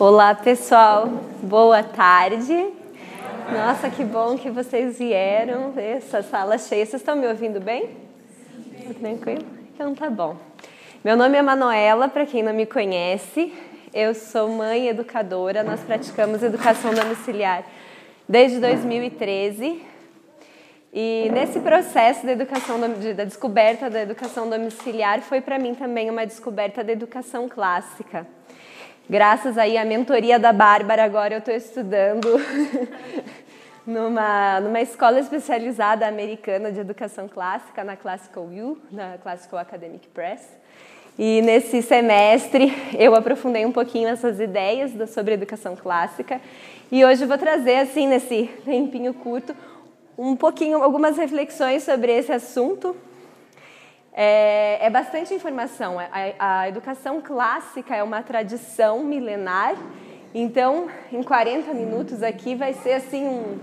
Olá, pessoal. Boa tarde. Nossa, que bom que vocês vieram. Essa sala cheia. Vocês estão me ouvindo bem? Tranquilo? Então tá bom. Meu nome é Manuela, para quem não me conhece. Eu sou mãe educadora. Nós praticamos educação domiciliar desde 2013. E nesse processo da educação da descoberta da educação domiciliar foi para mim também uma descoberta da educação clássica graças aí à mentoria da Bárbara, agora eu estou estudando numa, numa escola especializada americana de educação clássica, na Classical U, na Classical Academic Press. E nesse semestre eu aprofundei um pouquinho essas ideias sobre educação clássica. E hoje vou trazer, assim, nesse tempinho curto, um pouquinho, algumas reflexões sobre esse assunto, é, é bastante informação. A, a, educação clássica é uma tradição milenar, então, em 40 minutos aqui vai ser assim um,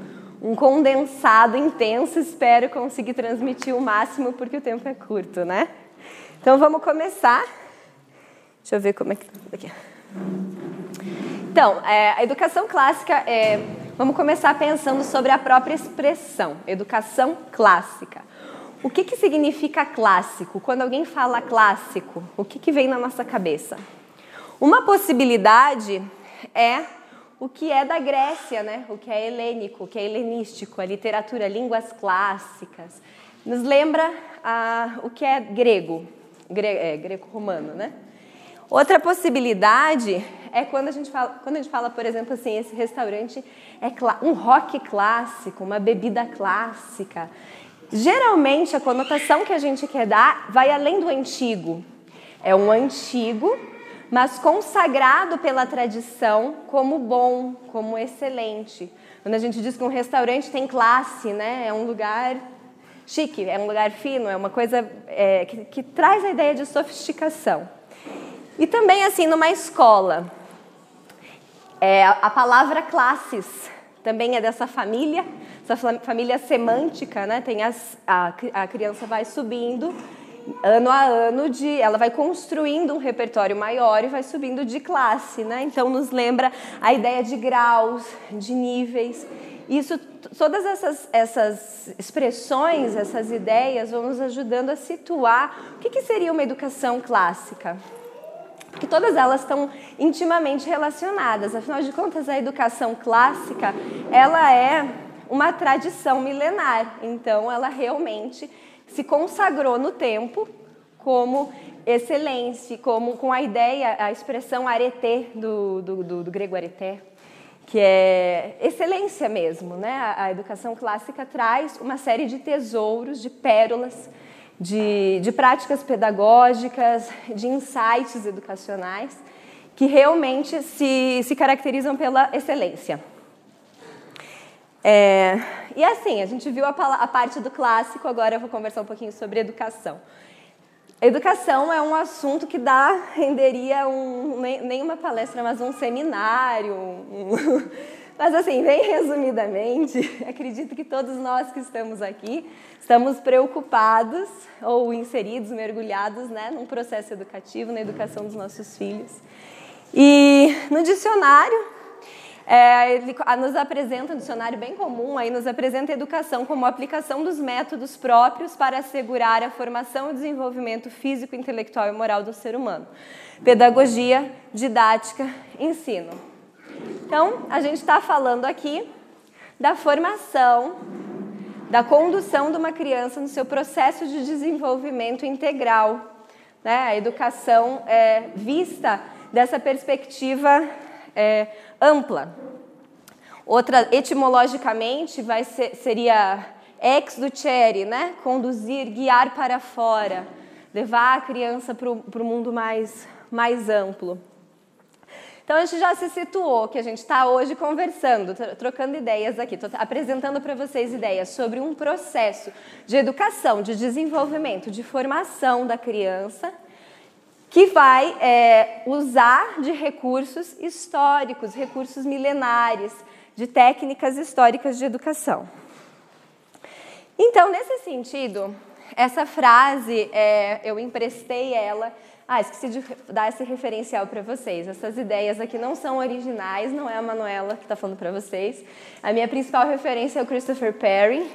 um condensado intenso. Espero conseguir transmitir o máximo, porque o tempo é curto, né? Então, vamos começar. Deixa eu ver como é que está aqui. Então, é, a educação clássica é. Vamos começar pensando sobre a própria expressão, educação clássica. O que, que significa clássico? Quando alguém fala clássico, o que, que vem na nossa cabeça? Uma possibilidade é o que é da Grécia, né? o que é helênico, o que é helenístico, a literatura, línguas clássicas. Nos lembra ah, o que é grego, gre é, greco-romano. Né? Outra possibilidade é quando a, gente fala, quando a gente fala, por exemplo, assim, esse restaurante é um rock clássico, uma bebida clássica. Geralmente, a conotação que a gente quer dar vai além do antigo. É um antigo, mas consagrado pela tradição como bom, como excelente. Quando a gente diz que um restaurante tem classe, né? é um lugar chique, é um lugar fino, é uma coisa é, que, que traz a ideia de sofisticação. E também, assim, numa escola, é, a palavra classes também é dessa família essa família semântica, né? Tem as, a, a criança vai subindo ano a ano de, ela vai construindo um repertório maior e vai subindo de classe, né? Então nos lembra a ideia de graus, de níveis. Isso, todas essas, essas expressões, essas ideias vão nos ajudando a situar o que, que seria uma educação clássica. Porque todas elas estão intimamente relacionadas. Afinal de contas, a educação clássica, ela é uma tradição milenar. Então, ela realmente se consagrou no tempo como excelência, como com a ideia, a expressão areté do, do, do, do grego areté, que é excelência mesmo, né? A, a, educação clássica traz uma série de tesouros, de pérolas, de, de práticas pedagógicas, de insights educacionais que realmente se, se caracterizam pela excelência. É, e assim, a gente viu a, a, parte do clássico, agora eu vou conversar um pouquinho sobre educação. Educação é um assunto que dá, renderia um, nem, nem uma palestra, mas um seminário. Um, mas assim, bem resumidamente, acredito que todos nós que estamos aqui estamos preocupados ou inseridos, mergulhados né, num processo educativo, na educação dos nossos filhos. E no dicionário, é, ele nos apresenta um dicionário bem comum, aí nos apresenta a educação como a aplicação dos métodos próprios para assegurar a formação e desenvolvimento físico, intelectual e moral do ser humano. Pedagogia, didática, ensino. Então, a gente está falando aqui da formação, da condução de uma criança no seu processo de desenvolvimento integral. Né? A educação é vista dessa perspectiva é, ampla. Outra, etimologicamente, vai ser, seria ex ducere, né? conduzir, guiar para fora, levar a criança para o mundo mais, mais amplo. Então a gente já se situou que a gente está hoje conversando, trocando ideias aqui, apresentando para vocês ideias sobre um processo de educação, de desenvolvimento, de formação da criança que vai é, usar de recursos históricos, recursos milenares, de técnicas históricas de educação. Então, nesse sentido, essa frase, é, eu emprestei ela Ah, esqueci de dar esse referencial para vocês. Essas ideias aqui não são originais, não é a Manuela que está falando para vocês. A minha principal referência é o Christopher Perry.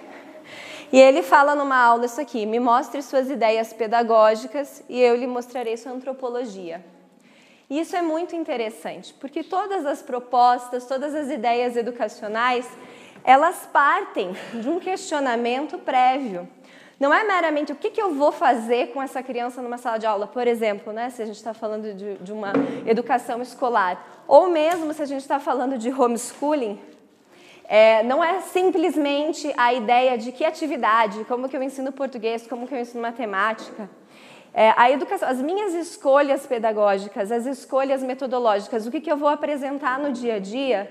E ele fala numa aula isso aqui: me mostre suas ideias pedagógicas e eu lhe mostrarei sua antropologia. E isso é muito interessante, porque todas as propostas, todas as ideias educacionais, elas partem de um questionamento prévio. Não é meramente o que, que eu vou fazer com essa criança numa sala de aula, por exemplo, né, se a gente está falando de, de uma educação escolar, ou mesmo se a gente está falando de homeschooling, é, não é simplesmente a ideia de que atividade, como que eu ensino português, como que eu ensino matemática. É, a educação, as minhas escolhas pedagógicas, as escolhas metodológicas, o que, que eu vou apresentar no dia a dia,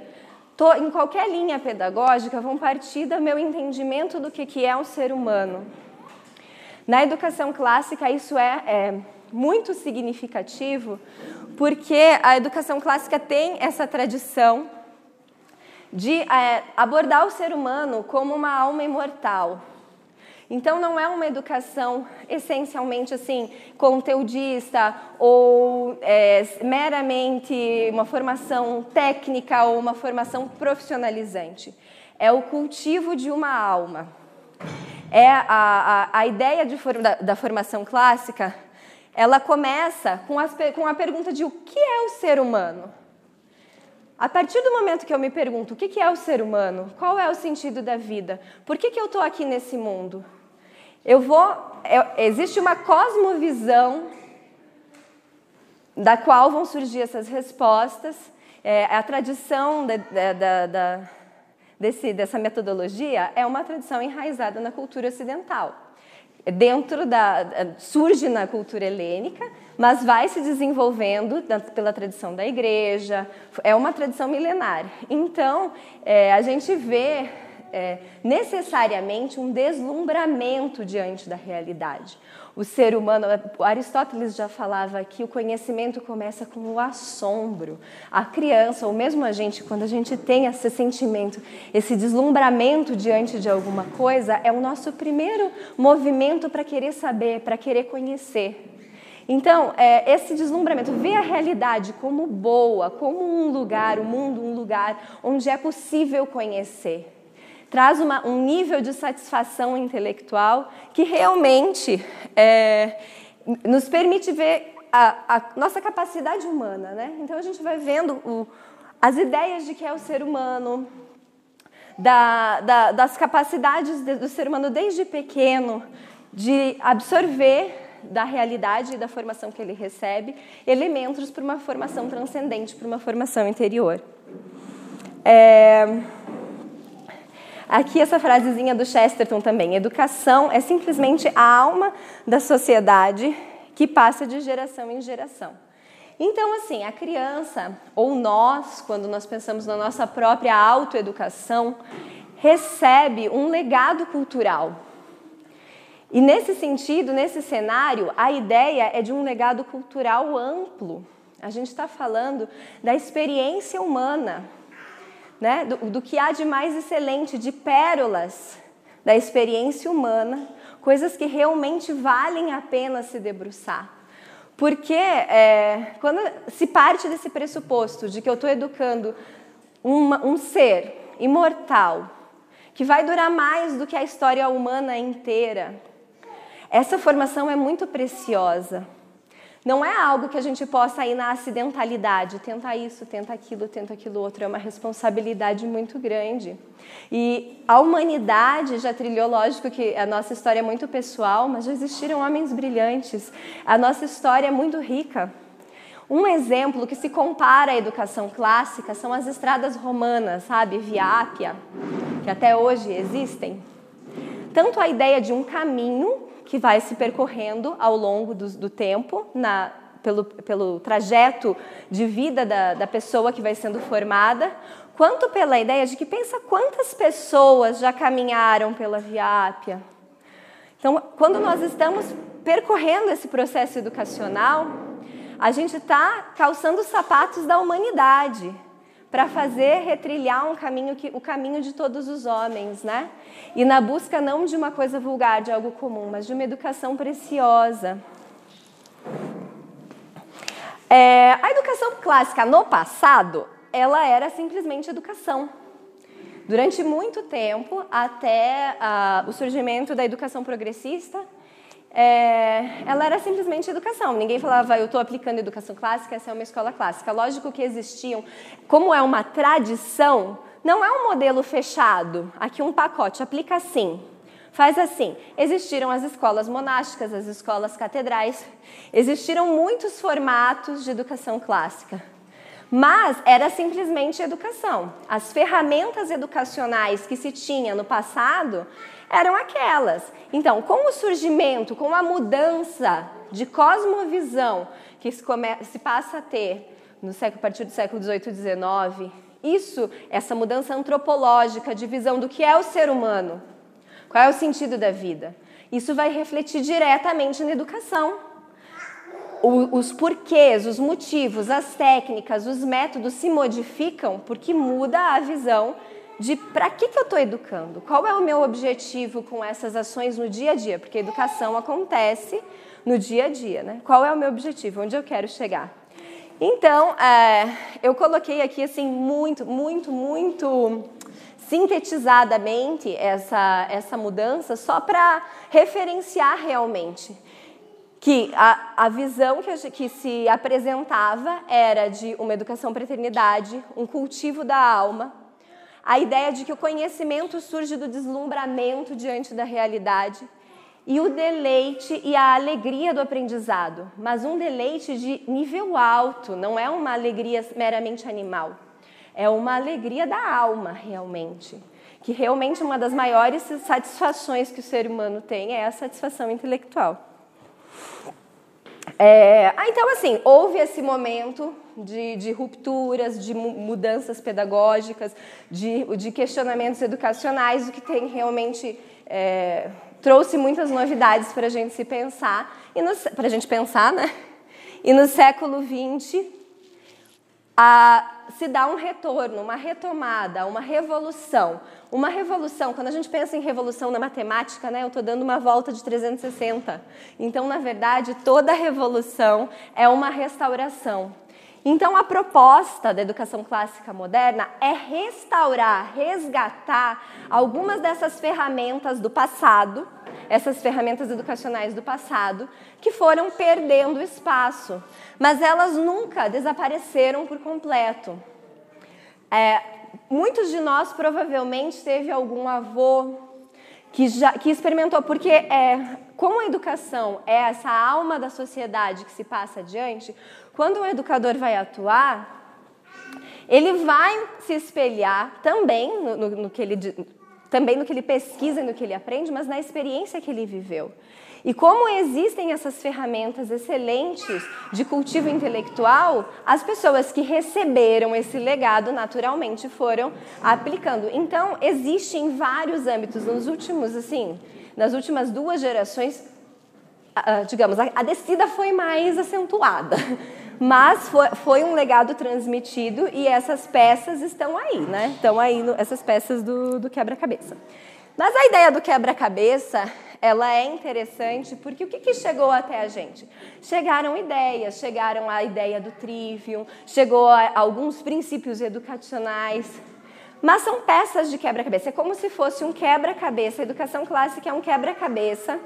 tô, em qualquer linha pedagógica, vão partir do meu entendimento do que, que é um ser humano. Na educação clássica, isso é, é muito significativo, porque a educação clássica tem essa tradição de é, abordar o ser humano como uma alma imortal. Então não é uma educação essencialmente assim conteudista ou é, meramente uma formação técnica ou uma formação profissionalizante. É o cultivo de uma alma é a, a, a ideia de, da, da, formação clássica, ela começa com, as, com a pergunta de o que é o ser humano. A partir do momento que eu me pergunto o que é o ser humano, qual é o sentido da vida, por que, que eu estou aqui nesse mundo, eu vou. É, existe uma cosmovisão da qual vão surgir essas respostas. É, a tradição da, da, da desse, dessa metodologia é uma tradição enraizada na cultura ocidental. Dentro da surge na cultura helênica, mas vai se desenvolvendo pela tradição da igreja. É uma tradição milenar. Então, é, a gente vê é, necessariamente um deslumbramento diante da realidade. O ser humano, Aristóteles já falava que o conhecimento começa com o assombro. A criança, ou mesmo a gente, quando a gente tem esse sentimento, esse deslumbramento diante de alguma coisa, é o nosso primeiro movimento para querer saber, para querer conhecer. Então, é, esse deslumbramento, ver a realidade como boa, como um lugar, o mundo um lugar onde é possível conhecer traz uma, um nível de satisfação intelectual que realmente é, nos permite ver a, a, nossa capacidade humana. Né? Então a gente vai vendo o, as ideias de que é o ser humano, da, da, das capacidades do ser humano desde pequeno de absorver da realidade e da formação que ele recebe elementos para uma formação transcendente, para uma formação interior. É... Aqui essa frasezinha do Chesterton também. Educação é simplesmente a alma da sociedade que passa de geração em geração. Então, assim, a criança, ou nós, quando nós pensamos na nossa própria autoeducação, recebe um legado cultural. E nesse sentido, nesse cenário, a ideia é de um legado cultural amplo. A gente está falando da experiência humana, né, do, do que há de mais excelente, de pérolas da experiência humana, coisas que realmente valem a pena se debruçar. Porque é, quando se parte desse pressuposto de que eu estou educando uma, um ser imortal, que vai durar mais do que a história humana inteira, essa formação é muito preciosa. Não é algo que a gente possa ir na acidentalidade, tenta isso, tenta aquilo, tenta aquilo outro, é uma responsabilidade muito grande. E a humanidade já trilhou, lógico que a nossa história é muito pessoal, mas já existiram homens brilhantes. A nossa história é muito rica. Um exemplo que se compara à educação clássica são as estradas romanas, sabe? Via Ápia, que até hoje existem. Tanto a ideia de um caminho que vai se percorrendo ao longo do, do tempo, na, pelo, pelo trajeto de vida da, da pessoa que vai sendo formada, quanto pela ideia de que pensa quantas pessoas já caminharam pela Via Ápia. Então, quando nós estamos percorrendo esse processo educacional, a gente está calçando os sapatos da humanidade para fazer retrilhar um caminho que o caminho de todos os homens, né? E na busca não de uma coisa vulgar, de algo comum, mas de uma educação preciosa. É, a educação clássica no passado, ela era simplesmente educação. Durante muito tempo, até uh, o surgimento da educação progressista, é, ela era simplesmente educação. Ninguém falava, eu estou aplicando educação clássica, essa é uma escola clássica. Lógico que existiam, como é uma tradição, não é um modelo fechado. Aqui um pacote, aplica assim. Faz assim. Existiram as escolas monásticas, as escolas catedrais, existiram muitos formatos de educação clássica. Mas era simplesmente educação. As ferramentas educacionais que se tinha no passado eram aquelas. Então, com o surgimento, com a mudança de cosmovisão que se, come, se passa a ter no século, a partir do século XVIII e XIX, isso, essa mudança antropológica de visão do que é o ser humano, qual é o sentido da vida, isso vai refletir diretamente na educação. Os porquês, os motivos, as técnicas, os métodos se modificam porque muda a visão de para que, que eu estou educando, qual é o meu objetivo com essas ações no dia a dia, porque a educação acontece no dia a dia, né? Qual é o meu objetivo, onde eu quero chegar? Então, é, eu coloquei aqui assim muito, muito, muito sintetizadamente essa, essa mudança só para referenciar realmente que a, a visão que, que se apresentava era de uma educação para a eternidade, um cultivo da alma, a ideia de que o conhecimento surge do deslumbramento diante da realidade e o deleite e a alegria do aprendizado, mas um deleite de nível alto, não é uma alegria meramente animal, é uma alegria da alma realmente. Que realmente uma das maiores satisfações que o ser humano tem é a satisfação intelectual. É, ah, então, assim, houve esse momento de, de rupturas, de mudanças pedagógicas, de, de, questionamentos educacionais, o que tem realmente é, trouxe muitas novidades para a gente se pensar, para a gente pensar, né? E no século XX se dá um retorno, uma retomada, uma revolução. Uma revolução, quando a gente pensa em revolução na matemática, né, eu estou dando uma volta de 360. Então, na verdade, toda revolução é uma restauração. Então, a proposta da educação clássica moderna é restaurar, resgatar algumas dessas ferramentas do passado, essas ferramentas educacionais do passado, que foram perdendo espaço, mas elas nunca desapareceram por completo. É, muitos de nós provavelmente teve algum avô que, já, que experimentou, porque é, como a educação é essa alma da sociedade que se passa adiante, quando um educador vai atuar, ele vai se espelhar também no, no, no que ele também no que ele pesquisa e no que ele aprende, mas na experiência que ele viveu. E como existem essas ferramentas excelentes de cultivo intelectual, as pessoas que receberam esse legado naturalmente foram aplicando. Então, existe em vários âmbitos, nos últimos, assim, nas últimas duas gerações, digamos, a descida foi mais acentuada mas foi, foi, um legado transmitido e essas peças estão aí, né? Estão aí no, essas peças do, do quebra-cabeça. Mas a ideia do quebra-cabeça, ela é interessante porque o que, que, chegou até a gente? Chegaram ideias, chegaram a ideia do trivium, chegou a alguns princípios educacionais, mas são peças de quebra-cabeça. É como se fosse um quebra-cabeça. A educação clássica é um quebra-cabeça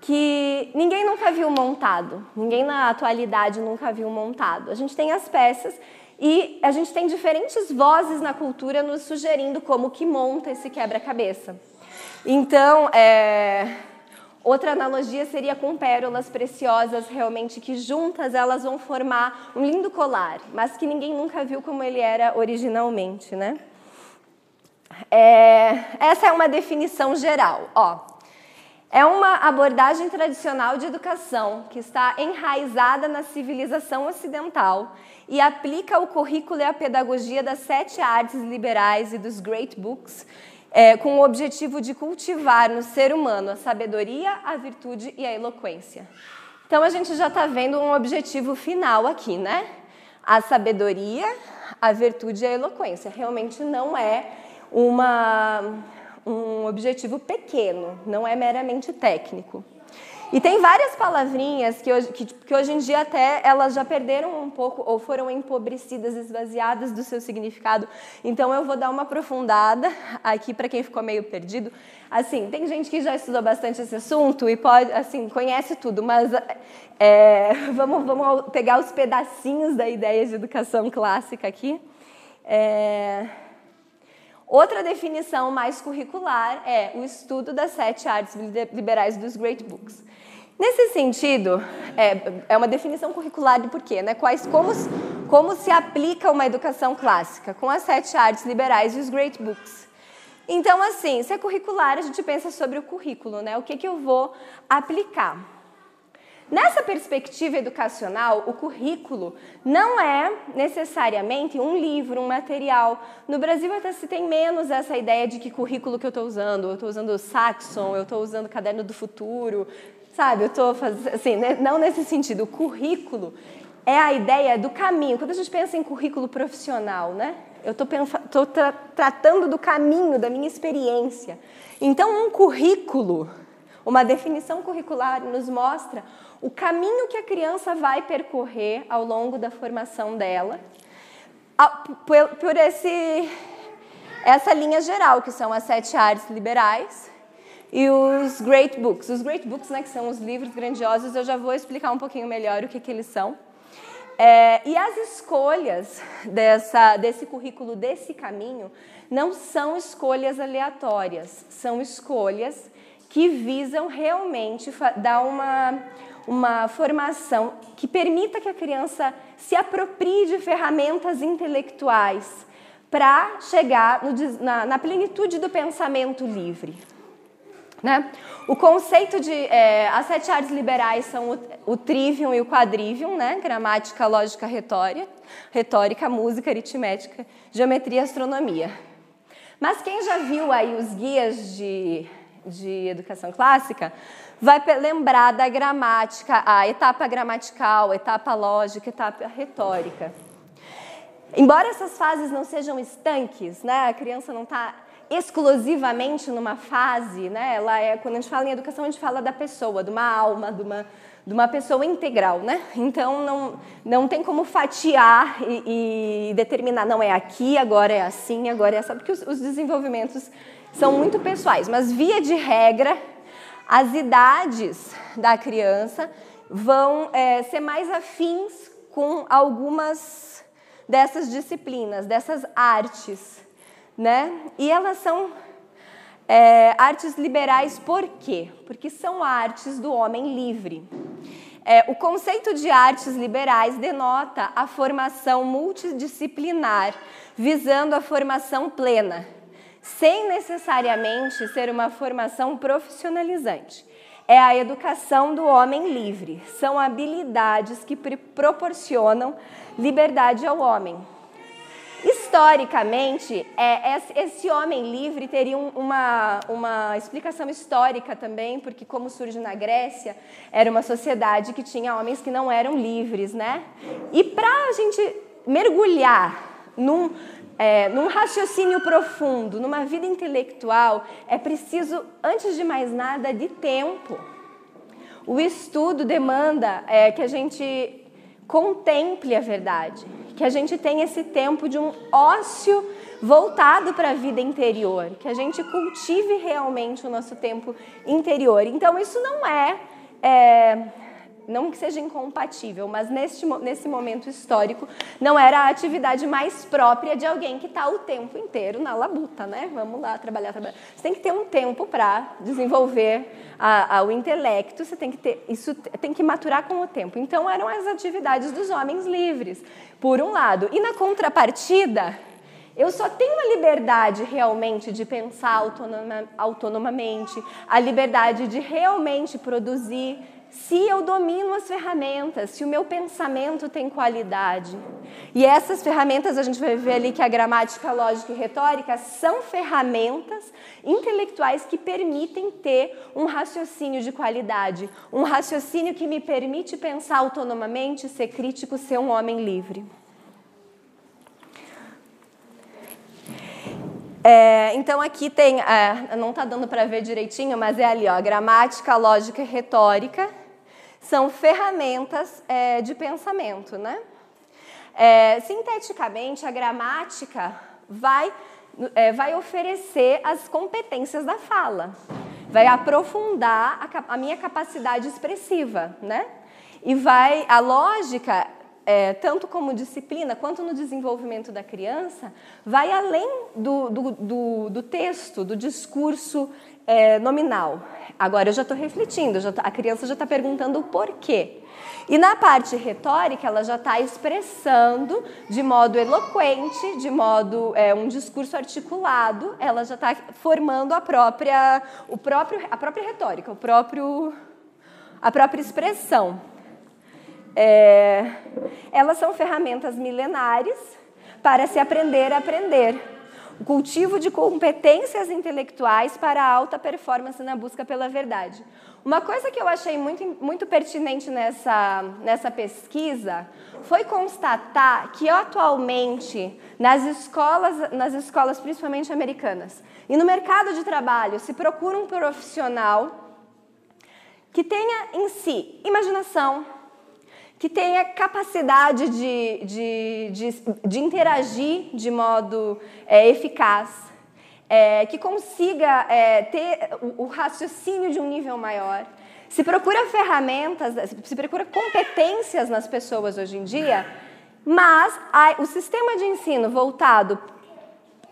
que ninguém nunca viu montado, ninguém na atualidade nunca viu montado. A gente tem as peças e a gente tem diferentes vozes na cultura nos sugerindo como que monta esse quebra-cabeça. Então, é... outra analogia seria com pérolas preciosas, realmente que juntas elas vão formar um lindo colar, mas que ninguém nunca viu como ele era originalmente, né? É... essa é uma definição geral. Ó, é uma abordagem tradicional de educação que está enraizada na civilização ocidental e aplica o currículo e a pedagogia das sete artes liberais e dos great books, é, com o objetivo de cultivar no ser humano a sabedoria, a virtude e a eloquência. Então a gente já está vendo um objetivo final aqui, né? A sabedoria, a virtude e a eloquência. Realmente não é uma um objetivo pequeno, não é meramente técnico. E tem várias palavrinhas que hoje, que, que hoje em dia até elas já perderam um pouco ou foram empobrecidas, esvaziadas do seu significado. Então eu vou dar uma aprofundada aqui para quem ficou meio perdido. Assim, tem gente que já estudou bastante esse assunto e pode, assim, conhece tudo, mas é, vamos, vamos pegar os pedacinhos da ideia de educação clássica aqui. É, Outra definição mais curricular é o estudo das sete artes liberais dos Great Books. Nesse sentido, é, é uma definição curricular de porquê, né? Quais, como, como se aplica uma educação clássica com as sete artes liberais e os Great Books. Então, assim, se é curricular, a gente pensa sobre o currículo, né? O que, que eu vou aplicar. Nessa perspectiva educacional, o currículo não é necessariamente um livro, um material. No Brasil até se tem menos essa ideia de que currículo que eu estou usando. Eu estou usando Saxon, eu estou usando Caderno do Futuro, sabe? Eu estou fazendo assim, né? não nesse sentido. O currículo é a ideia do caminho. Quando a gente pensa em currículo profissional, né? Eu estou tra tratando do caminho, da minha experiência. Então, um currículo, uma definição curricular nos mostra o caminho que a criança vai percorrer ao longo da formação dela, por esse, essa linha geral, que são as sete artes liberais e os great books. Os great books, né, que são os livros grandiosos, eu já vou explicar um pouquinho melhor o que, que eles são. É, e as escolhas dessa, desse currículo, desse caminho, não são escolhas aleatórias, são escolhas que visam realmente dar uma, uma formação que permita que a criança se aproprie de ferramentas intelectuais para chegar no, na, na, plenitude do pensamento livre. Né? O conceito de. É, as sete artes liberais são o, o trivium e o quadrivium, né? gramática, lógica, retórica, retórica, música, aritmética, geometria e astronomia. Mas quem já viu aí os guias de, de educação clássica vai lembrar da gramática, a etapa gramatical, a etapa lógica, a etapa retórica. Embora essas fases não sejam estanques, né, a criança não está exclusivamente numa fase, né, ela é, quando a gente fala em educação, a gente fala da pessoa, de uma alma, de uma, de uma pessoa integral, né? Então não, não tem como fatiar e, e determinar, não é aqui, agora é assim, agora é essa, porque os, os desenvolvimentos são muito pessoais, mas via de regra, as idades da criança vão é, ser mais afins com algumas dessas disciplinas, dessas artes, né? E elas são é, artes liberais por quê? Porque são artes do homem livre. É, o conceito de artes liberais denota a formação multidisciplinar, visando a formação plena sem necessariamente ser uma formação profissionalizante. É a educação do homem livre. São habilidades que proporcionam liberdade ao homem. Historicamente, é, esse homem livre teria uma, uma explicação histórica também, porque, como surge na Grécia, era uma sociedade que tinha homens que não eram livres, né? E para a gente mergulhar num, é, num raciocínio profundo, numa vida intelectual, é preciso, antes de mais nada, de tempo. O estudo demanda é, que a gente contemple a verdade, que a gente tenha esse tempo de um ócio voltado para a vida interior, que a gente cultive realmente o nosso tempo interior. Então, isso não é, é não que seja incompatível, mas neste, nesse momento histórico não era a atividade mais própria de alguém que está o tempo inteiro na labuta, né? Vamos lá trabalhar, trabalhar. Você tem que ter um tempo para desenvolver a, a, o intelecto, você tem que ter isso tem que maturar com o tempo. Então eram as atividades dos homens livres, por um lado, e na contrapartida eu só tenho a liberdade realmente de pensar autonoma, autonomamente, a liberdade de realmente produzir se eu domino as ferramentas, se o meu pensamento tem qualidade. E essas ferramentas, a gente vai ver ali que a gramática, lógica e retórica são ferramentas intelectuais que permitem ter um raciocínio de qualidade, um raciocínio que me permite pensar autonomamente, ser crítico, ser um homem livre. É, então aqui tem, é, não está dando para ver direitinho, mas é ali, ó, gramática, lógica e retórica são ferramentas é, de pensamento, né? É, sinteticamente, a gramática vai, é, vai oferecer as competências da fala, vai aprofundar a, a minha capacidade expressiva, né? E vai, a lógica é, tanto como disciplina quanto no desenvolvimento da criança, vai além do, do, do, do texto, do discurso é, nominal. Agora eu já estou refletindo, já tô, a criança já está perguntando o porquê. E na parte retórica, ela já está expressando de modo eloquente, de modo é, um discurso articulado, ela já está formando a própria, o próprio, a própria retórica, o próprio, a própria expressão. É, elas são ferramentas milenares para se aprender a aprender. O cultivo de competências intelectuais para alta performance na busca pela verdade. Uma coisa que eu achei muito, muito pertinente nessa, nessa pesquisa foi constatar que atualmente nas escolas, nas escolas principalmente americanas, e no mercado de trabalho se procura um profissional que tenha em si imaginação, que tenha capacidade de, de, de, de interagir de modo é, eficaz, é, que consiga é, ter o, o raciocínio de um nível maior. Se procura ferramentas, se procura competências nas pessoas hoje em dia, mas a, o sistema de ensino voltado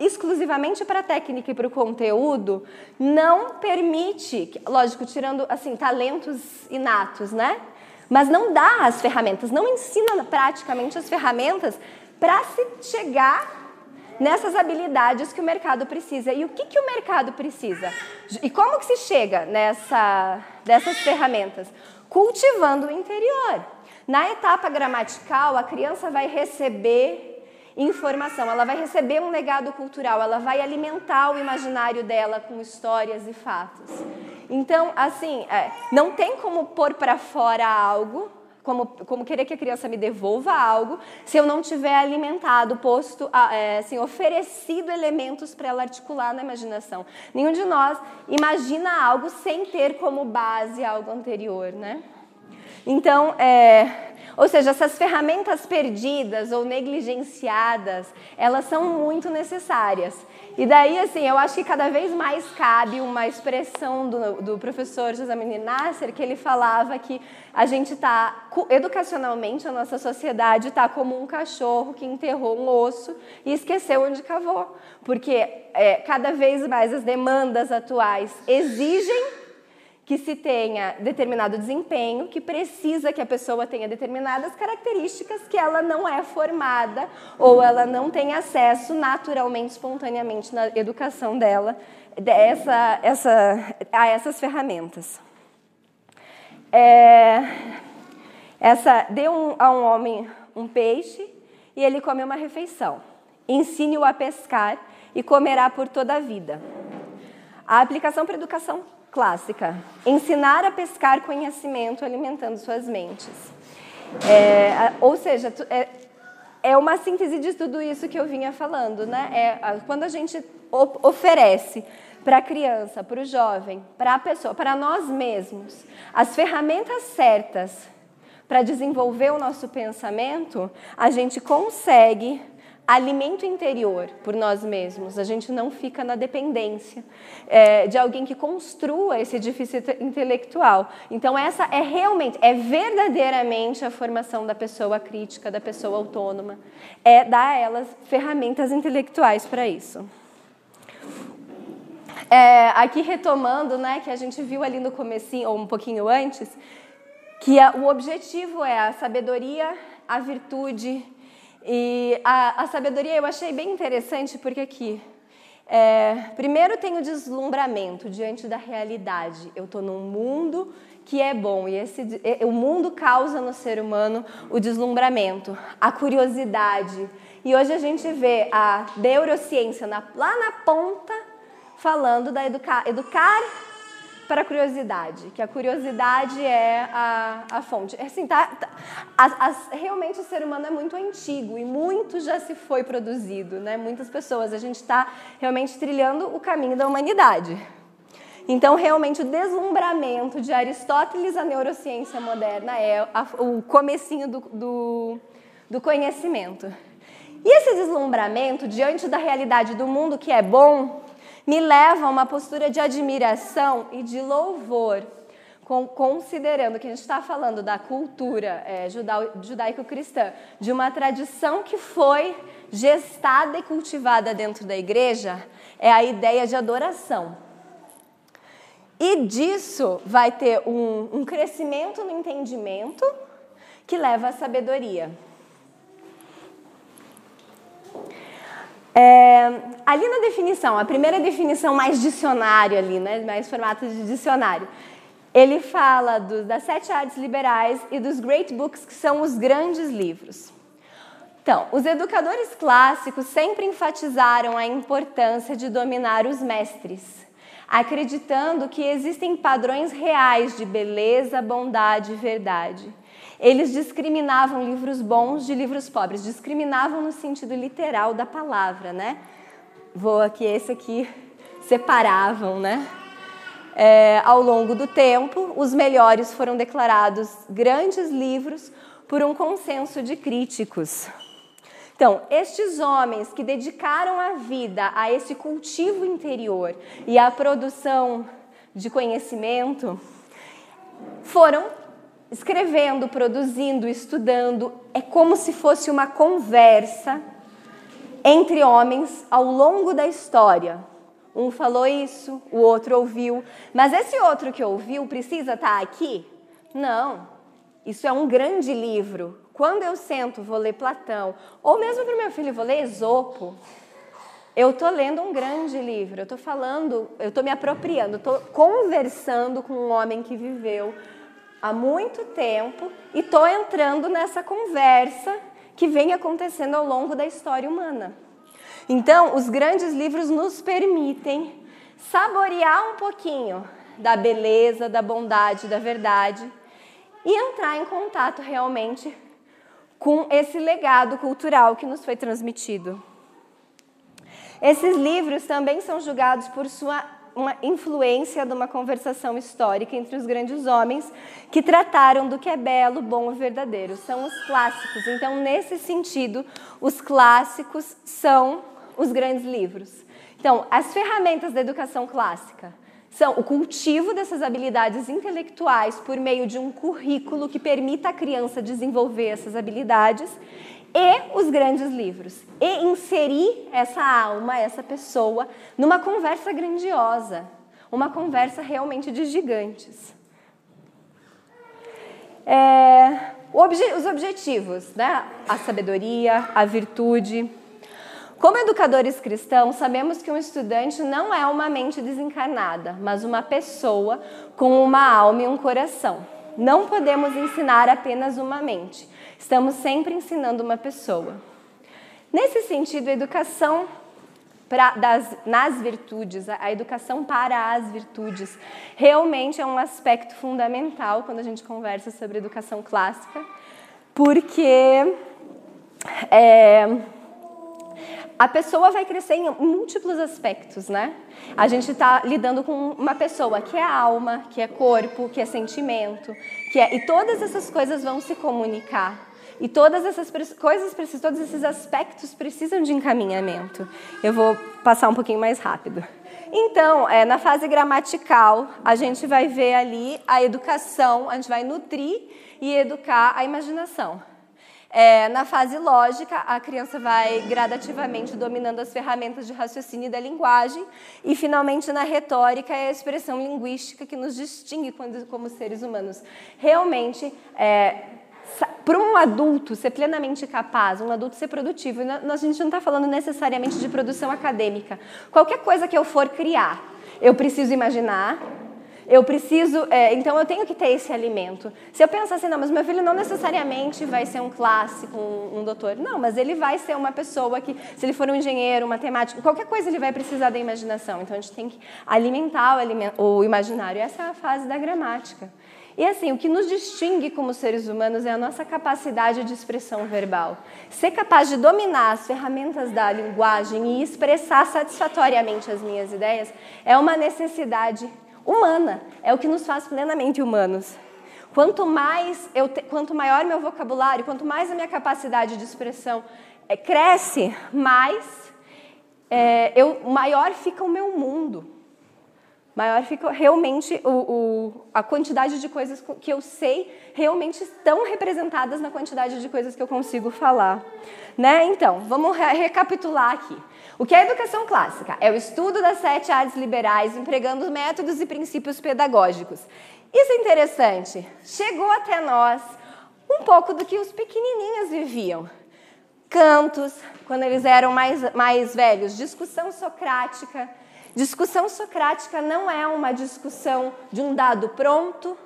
exclusivamente para a técnica e para o conteúdo não permite, lógico, tirando assim talentos inatos, né? Mas não dá as ferramentas, não ensina praticamente as ferramentas para se chegar nessas habilidades que o mercado precisa. E o que, que o mercado precisa? E como que se chega nessa, ferramentas? Cultivando o interior. Na etapa gramatical, a criança vai receber informação, ela vai receber um legado cultural, ela vai alimentar o imaginário dela com histórias e fatos. Então, assim, é, não tem como pôr para fora algo, como, como, querer que a criança me devolva algo, se eu não tiver alimentado, posto, é, assim, oferecido elementos para ela articular na imaginação. Nenhum de nós imagina algo sem ter como base algo anterior, né? Então, é, ou seja, essas ferramentas perdidas ou negligenciadas, elas são muito necessárias. E daí, assim, eu acho que cada vez mais cabe uma expressão do, do professor José Menino Nasser, que ele falava que a gente está, educacionalmente, a nossa sociedade está como um cachorro que enterrou um osso e esqueceu onde cavou. Porque é, cada vez mais as demandas atuais exigem que se tenha determinado desempenho, que precisa que a pessoa tenha determinadas características que ela não é formada ou ela não tem acesso naturalmente, espontaneamente na educação dela dessa, essa, a essas ferramentas. É, essa dê um, a um homem um peixe e ele come uma refeição. Ensine-o a pescar e comerá por toda a vida. A aplicação para a educação clássica. Ensinar a pescar conhecimento alimentando suas mentes. É, ou seja, é, é uma síntese de tudo isso que eu vinha falando, né? É, quando a gente oferece para a criança, para o jovem, para a pessoa, para nós mesmos, as ferramentas certas para desenvolver o nosso pensamento, a gente consegue alimento interior por nós mesmos. A gente não fica na dependência é, de alguém que construa esse edifício intelectual. Então essa é realmente, é verdadeiramente a formação da pessoa crítica, da pessoa autônoma. É dar a elas ferramentas intelectuais para isso. É, aqui retomando, né, que a gente viu ali no comecinho, ou um pouquinho antes, que a, o objetivo é a sabedoria, a virtude e a, a sabedoria eu achei bem interessante porque aqui, é, primeiro tem o deslumbramento diante da realidade. Eu estou num mundo que é bom e esse, o mundo causa no ser humano o deslumbramento, a curiosidade. E hoje a gente vê a neurociência na, lá na ponta falando da educar, educar para a curiosidade, que a curiosidade é a, a fonte. É assim, tá, tá realmente o ser humano é muito antigo e muito já se foi produzido, né? Muitas pessoas, a gente está realmente trilhando o caminho da humanidade. Então, realmente, o deslumbramento de Aristóteles à neurociência moderna é a, o comecinho do, do, do conhecimento. E esse deslumbramento diante da realidade do mundo que é bom me leva a uma postura de admiração e de louvor, considerando que a gente está falando da cultura é, judaico-cristã, de uma tradição que foi gestada e cultivada dentro da igreja, é a ideia de adoração. E disso vai ter um, um crescimento no entendimento que leva à sabedoria. É, ali na definição, a primeira definição mais dicionário ali, né, mais formato de dicionário, ele fala do, das sete artes liberais e dos great books, que são os grandes livros. Então, os educadores clássicos sempre enfatizaram a importância de dominar os mestres, acreditando que existem padrões reais de beleza, bondade e verdade eles discriminavam livros bons de livros pobres, discriminavam no sentido literal da palavra, né? Vou aqui, esse aqui, separavam, né? É, ao longo do tempo, os melhores foram declarados grandes livros por um consenso de críticos. Então, estes homens que dedicaram a vida a esse cultivo interior e à produção de conhecimento foram escrevendo, produzindo, estudando, é como se fosse uma conversa entre homens ao longo da história. Um falou isso, o outro ouviu, mas esse outro que ouviu precisa estar aqui? Não. Isso é um grande livro. Quando eu sento, vou ler Platão, ou mesmo para o meu filho, vou ler Esopo. Eu estou lendo um grande livro, eu estou falando, eu estou me apropriando, estou conversando com um homem que viveu há muito tempo e estou entrando nessa conversa que vem acontecendo ao longo da história humana. Então, os grandes livros nos permitem saborear um pouquinho da beleza, da bondade, da verdade e entrar em contato realmente com esse legado cultural que nos foi transmitido. Esses livros também são julgados por sua uma influência de uma conversação histórica entre os grandes homens que trataram do que é belo, bom e verdadeiro. São os clássicos. Então, nesse sentido, os clássicos são os grandes livros. Então, as ferramentas da educação clássica são o cultivo dessas habilidades intelectuais por meio de um currículo que permita à criança desenvolver essas habilidades e os grandes livros. E inserir essa alma, essa pessoa, numa conversa grandiosa, uma conversa realmente de gigantes. É, obje os objetivos, né? a sabedoria, a virtude. Como educadores cristãos, sabemos que um estudante não é uma mente desencarnada, mas uma pessoa com uma alma e um coração. Não podemos ensinar apenas uma mente Estamos sempre ensinando uma pessoa. Nesse sentido, a educação pra, das, nas virtudes, a, a educação para as virtudes, realmente é um aspecto fundamental quando a gente conversa sobre educação clássica, porque é, a pessoa vai crescer em múltiplos aspectos, né? A gente está lidando com uma pessoa que é alma, que é corpo, que é sentimento, que é, e todas essas coisas vão se comunicar. E todas essas coisas, todos esses aspectos precisam de encaminhamento. Eu vou passar um pouquinho mais rápido. Então, é, na fase gramatical, a gente vai ver ali a educação, a gente vai nutrir e educar a imaginação. É, na fase lógica, a criança vai gradativamente dominando as ferramentas de raciocínio da linguagem. E, finalmente, na retórica, é a expressão linguística que nos distingue como seres humanos. Realmente, é, para um adulto ser plenamente capaz, um adulto ser produtivo, a gente não está falando necessariamente de produção acadêmica. Qualquer coisa que eu for criar, eu preciso imaginar, Eu preciso, é, então eu tenho que ter esse alimento. Se eu pensar assim, não, mas meu filho não necessariamente vai ser um clássico, um, um doutor. Não, mas ele vai ser uma pessoa que, se ele for um engenheiro, um matemático, qualquer coisa ele vai precisar da imaginação. Então a gente tem que alimentar o, o imaginário. Essa é a fase da gramática. E assim, o que nos distingue como seres humanos é a nossa capacidade de expressão verbal. Ser capaz de dominar as ferramentas da linguagem e expressar satisfatoriamente as minhas ideias é uma necessidade humana, é o que nos faz plenamente humanos. Quanto mais eu te, quanto maior meu vocabulário, quanto mais a minha capacidade de expressão é, cresce, mais é, eu, maior fica o meu mundo maior fica realmente o, o, a quantidade de coisas que eu sei realmente estão representadas na quantidade de coisas que eu consigo falar. Né? Então, vamos re recapitular aqui. O que é educação clássica? É o estudo das sete artes liberais, empregando métodos e princípios pedagógicos. Isso é interessante. Chegou até nós um pouco do que os pequenininhos viviam. Cantos, quando eles eram mais, mais velhos, discussão socrática, Discussão socrática não é uma discussão de um dado pronto,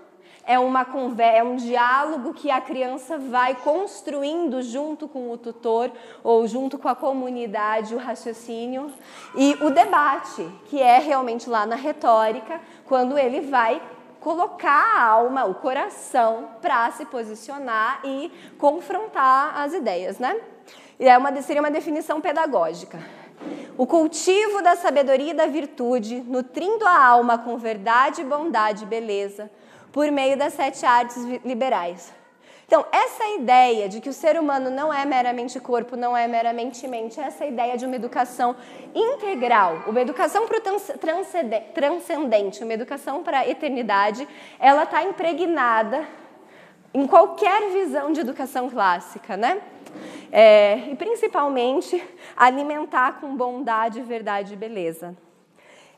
é, uma conversa, é um diálogo que a criança vai construindo junto com o tutor ou junto com a comunidade o raciocínio e o debate, que é realmente lá na retórica, quando ele vai colocar a alma, o coração para se posicionar e confrontar as ideias, né? E é uma, seria uma definição pedagógica. O cultivo da sabedoria e da virtude, nutrindo a alma com verdade, bondade e beleza, por meio das sete artes liberais. Então, essa ideia de que o ser humano não é meramente corpo, não é meramente mente, essa ideia de uma educação integral, uma educação para o transcendente, uma educação para a eternidade, ela está impregnada em qualquer visão de educação clássica, né? É, e principalmente alimentar com bondade, verdade e beleza.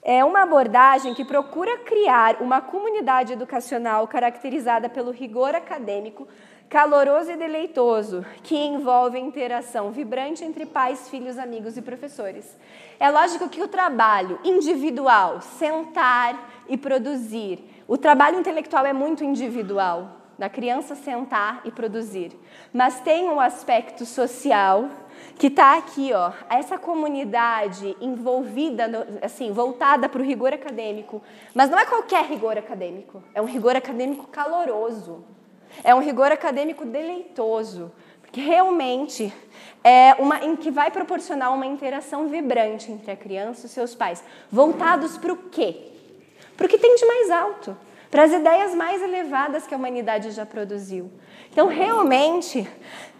É uma abordagem que procura criar uma comunidade educacional caracterizada pelo rigor acadêmico, caloroso e deleitoso, que envolve interação vibrante entre pais, filhos, amigos e professores. É lógico que o trabalho individual, sentar e produzir, o trabalho intelectual é muito individual, da criança sentar e produzir. Mas tem um aspecto social que está aqui, ó, essa comunidade envolvida, no, assim, voltada para o rigor acadêmico. Mas não é qualquer rigor acadêmico, é um rigor acadêmico caloroso, é um rigor acadêmico deleitoso, porque realmente é uma em que vai proporcionar uma interação vibrante entre a criança e seus pais, voltados para o quê? Para o que tem de mais alto para as ideias mais elevadas que a humanidade já produziu. Então, realmente,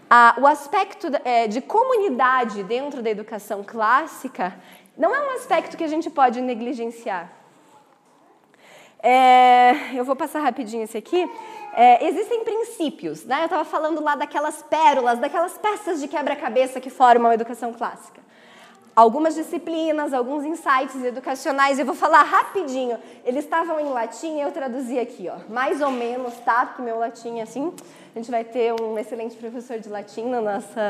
a, o aspecto é, de comunidade dentro da educação clássica não é um aspecto que a gente pode negligenciar. É, eu vou passar rapidinho esse aqui. É, existem princípios, né? Eu estava falando lá daquelas pérolas, daquelas peças de quebra-cabeça que formam a educação clássica algumas disciplinas, alguns insights educacionais. Eu vou falar rapidinho. Eles estavam em latim eu traduzi aqui, ó. Mais ou menos, tá? Porque meu latim é assim. A gente vai ter um excelente professor de latim na nossa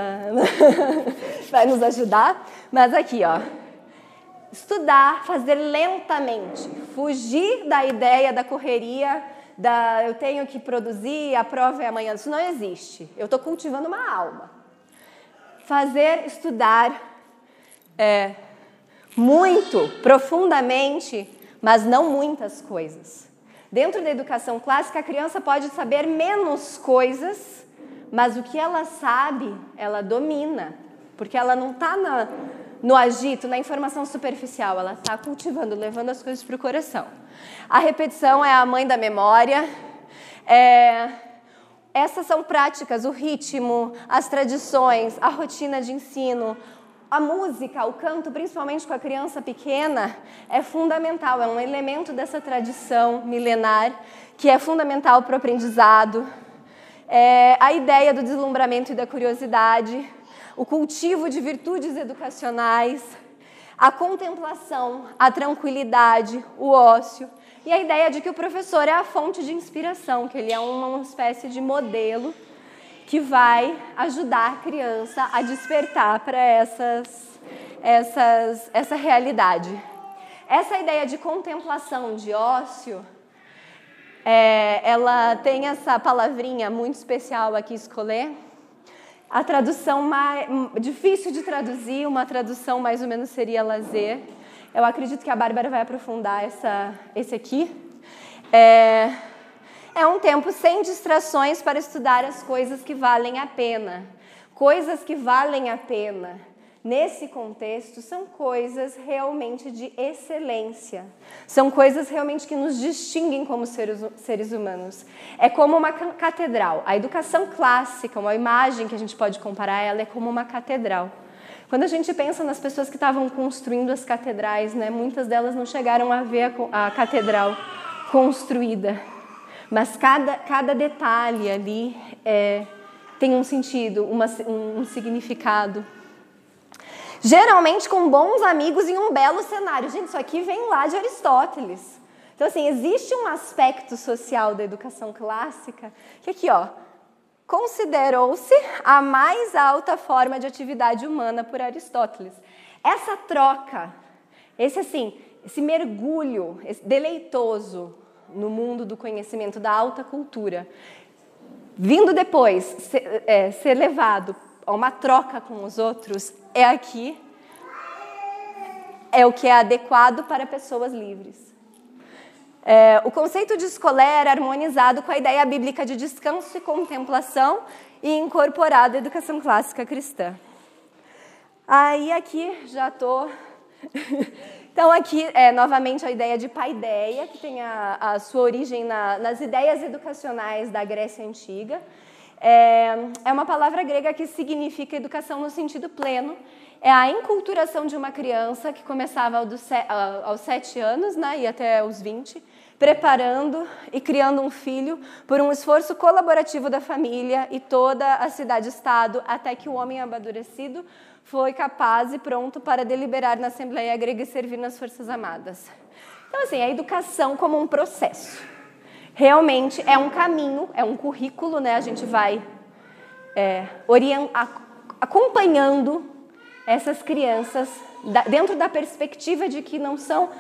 vai nos ajudar. Mas aqui, ó. Estudar, fazer lentamente, fugir da ideia da correria, da eu tenho que produzir, a prova é amanhã. Isso não existe. Eu estou cultivando uma alma. Fazer, estudar, é, muito, profundamente, mas não muitas coisas. Dentro da educação clássica, a criança pode saber menos coisas, mas o que ela sabe, ela domina, porque ela não está no agito, na informação superficial, ela está cultivando, levando as coisas para o coração. A repetição é a mãe da memória. É, essas são práticas, o ritmo, as tradições, a rotina de ensino, a música, o canto, principalmente com a criança pequena, é fundamental, é um elemento dessa tradição milenar que é fundamental para o aprendizado. É a ideia do deslumbramento e da curiosidade, o cultivo de virtudes educacionais, a contemplação, a tranquilidade, o ócio e a ideia de que o professor é a fonte de inspiração, que ele é uma espécie de modelo que vai ajudar a criança a despertar para essas, essas, essa realidade. Essa ideia de contemplação, de ócio, É, ela tem essa palavrinha muito especial aqui, escolher. A tradução mais difícil de traduzir, uma tradução mais ou menos seria lazer. Eu acredito que a Bárbara vai aprofundar essa, esse aqui. É, é um tempo sem distrações para estudar as coisas que valem a pena. Coisas que valem a pena nesse contexto, são coisas realmente de excelência. São coisas realmente que nos distinguem como seres, seres humanos. É como uma catedral. A educação clássica, uma imagem que a gente pode comparar ela, é como uma catedral. Quando a gente pensa nas pessoas que estavam construindo as catedrais, né, muitas delas não chegaram a ver a, a catedral construída. Mas cada, cada detalhe ali é, tem um sentido, uma, um, significado geralmente com bons amigos em um belo cenário. Gente, isso aqui vem lá de Aristóteles. Então, assim, existe um aspecto social da educação clássica que aqui, ó, considerou-se a mais alta forma de atividade humana por Aristóteles. Essa troca, esse assim, esse mergulho esse deleitoso no mundo do conhecimento da alta cultura, vindo depois ser, é, ser levado a uma troca com os outros, é aqui é o que é adequado para pessoas livres. É, o conceito de escolé era harmonizado com a ideia bíblica de descanso e contemplação e incorporado à educação clássica cristã. Aí aqui já estou. então aqui é novamente a ideia de paideia, que tem a, a sua origem na, nas ideias educacionais da Grécia Antiga. É, é uma palavra grega que significa educação no sentido pleno. É a enculturação de uma criança que começava aos sete anos né, e até os 20, preparando e criando um filho por um esforço colaborativo da família e toda a cidade-estado, até que o homem amadurecido foi capaz e pronto para deliberar na Assembleia Grega e servir nas Forças Armadas. Então, assim, a educação como um processo realmente é um caminho, é um currículo, né? A gente vai é, acompanhando essas crianças dentro da perspectiva de que não são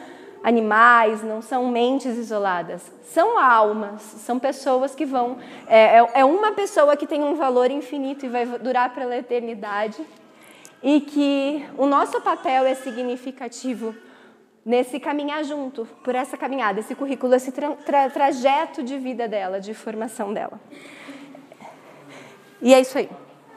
animais, não são mentes isoladas, são almas, são pessoas que vão. É, é, é uma pessoa que tem um valor infinito e vai durar pela eternidade, e que o nosso papel é significativo nesse caminhar junto, por essa caminhada, esse currículo, esse tra tra trajeto de vida dela, de formação dela. E é isso aí.